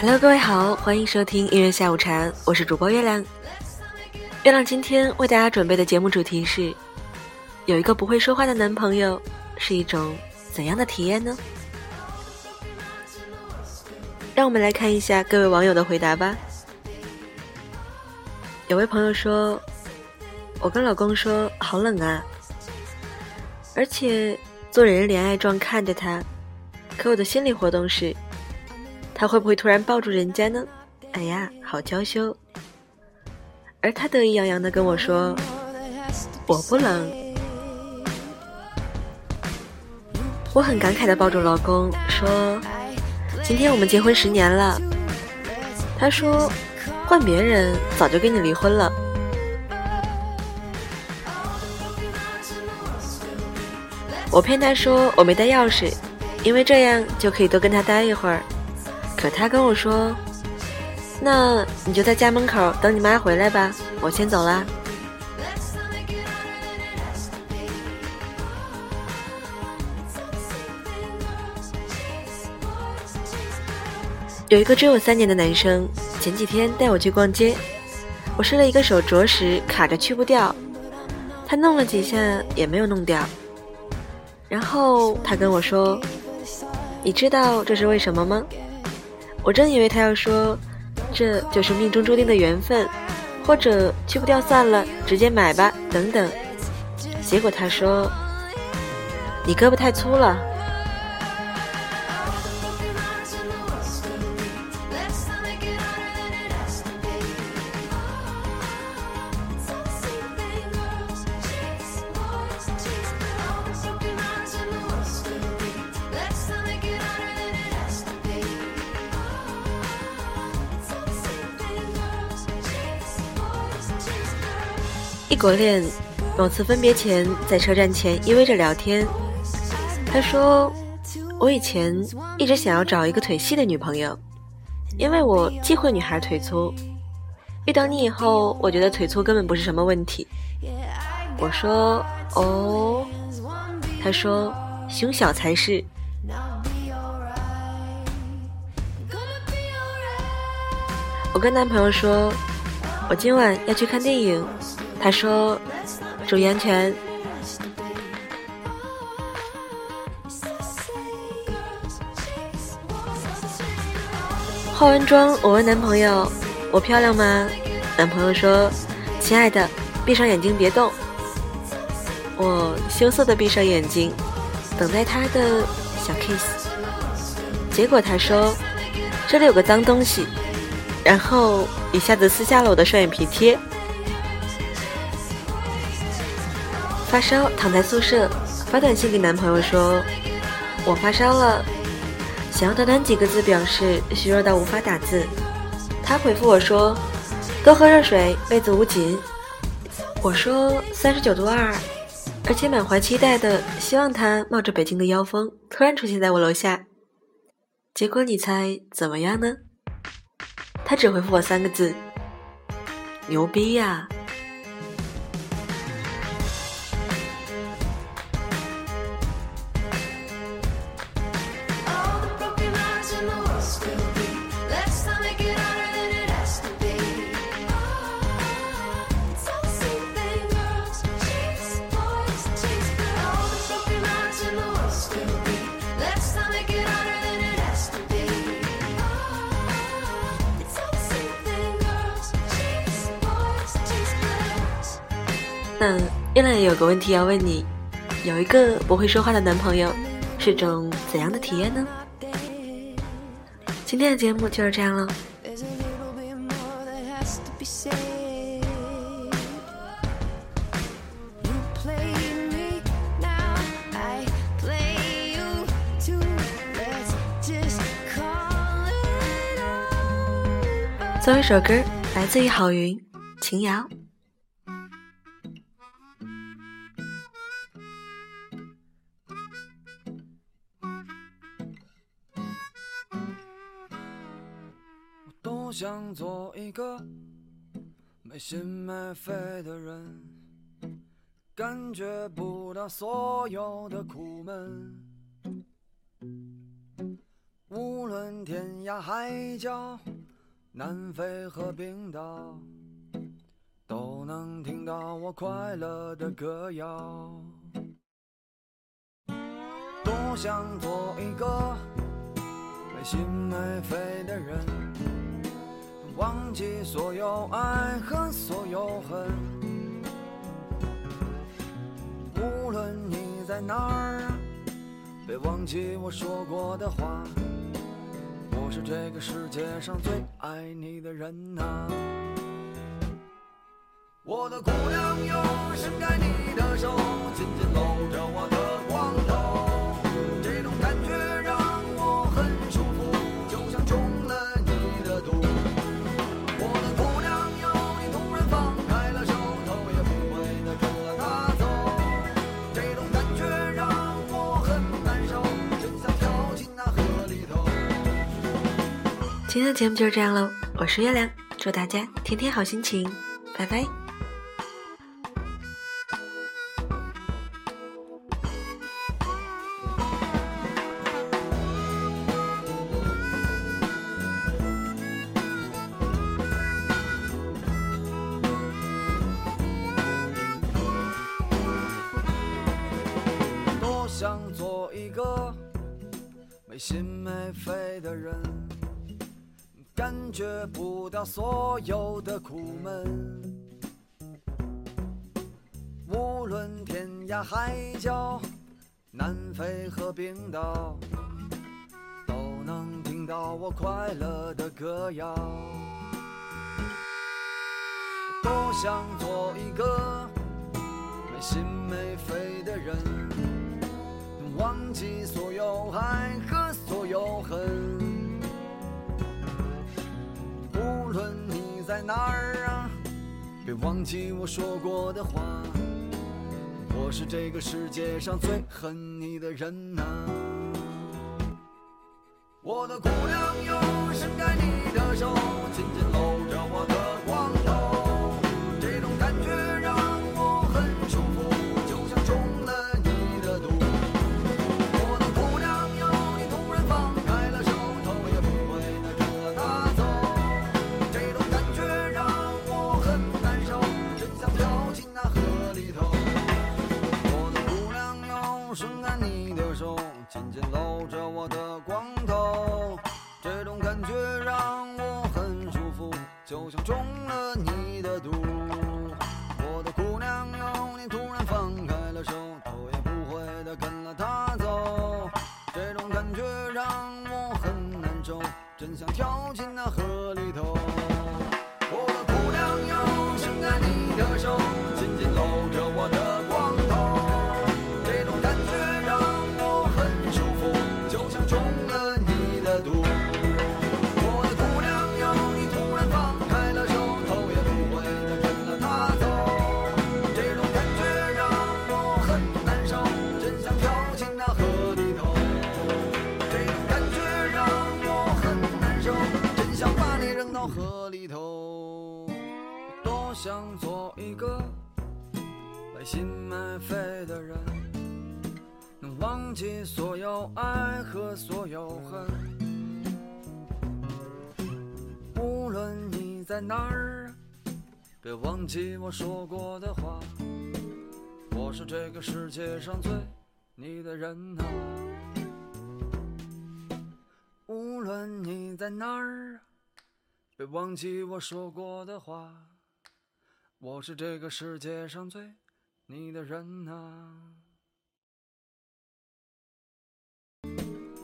Hello，各位好，欢迎收听音乐下午茶，我是主播月亮。月亮今天为大家准备的节目主题是：有一个不会说话的男朋友是一种怎样的体验呢？让我们来看一下各位网友的回答吧。有位朋友说：“我跟老公说好冷啊，而且做人恋爱状看着他，可我的心理活动是。”他会不会突然抱住人家呢？哎呀，好娇羞。而他得意洋洋的跟我说：“我不冷。”我很感慨的抱住老公说：“今天我们结婚十年了。”他说：“换别人早就跟你离婚了。”我骗他说我没带钥匙，因为这样就可以多跟他待一会儿。可他跟我说：“那你就在家门口等你妈回来吧，我先走啦。”有一个追我三年的男生，前几天带我去逛街，我试了一个手镯时卡着去不掉，他弄了几下也没有弄掉，然后他跟我说：“你知道这是为什么吗？”我真以为他要说，这就是命中注定的缘分，或者去不掉算了，直接买吧，等等。结果他说，你胳膊太粗了。国恋，某次分别前在车站前依偎着聊天。他说：“我以前一直想要找一个腿细的女朋友，因为我忌讳女孩腿粗。遇到你以后，我觉得腿粗根本不是什么问题。”我说：“哦。”他说：“胸小才是。”我跟男朋友说：“我今晚要去看电影。”他说：“注意安全。”化完妆，我问男朋友：“我漂亮吗？”男朋友说：“亲爱的，闭上眼睛别动。”我羞涩的闭上眼睛，等待他的小 kiss。结果他说：“这里有个脏东西。”然后一下子撕下了我的双眼皮贴。发烧，躺在宿舍，发短信给男朋友说：“我发烧了。”想要短短几个字表示虚弱到无法打字。他回复我说：“多喝热水，被子捂紧。”我说：“三十九度二。”而且满怀期待的希望他冒着北京的妖风突然出现在我楼下。结果你猜怎么样呢？他只回复我三个字：“牛逼呀！”那月亮也有个问题要问你：有一个不会说话的男朋友，是种怎样的体验呢？今天的节目就是这样了。最后一首歌来自于郝云，《情谣》。想做一个没心没肺的人，感觉不到所有的苦闷。无论天涯海角，南非和冰岛，都能听到我快乐的歌谣。多想做一个没心没肺的人，忘记所有爱和所有恨。无论你在哪儿，别忘记我说过的话。我是这个世界上最爱你的人呐、我的姑娘哟，伸开你的手，紧紧搂着我的光头，今天的节目就是这样喽，我是月亮，祝大家天天好心情，拜拜。多想做一个没心没肺的人，感觉不到所有的苦闷。无论天涯海角，南非和冰岛，都能听到我快乐的歌谣。多想做一个没心没肺的人。忘记所有爱恨哪儿啊，别忘记我说过的话。我是这个世界上最恨你的人呐、我的姑娘哟，伸开你的手，紧紧搂着我的感觉让我很舒服，就像中了你的毒。我的姑娘哟，你突然放开了手，头也不回的跟了他走，这种感觉让我很难受，真想跳想做一个没心没肺的人，能忘记所有爱和所有恨。无论你在哪儿，别忘记我说过的话。我是这个世界上最你的人呐、无论你在哪儿，别忘记我说过的话。我是这个世界上最你的人啊、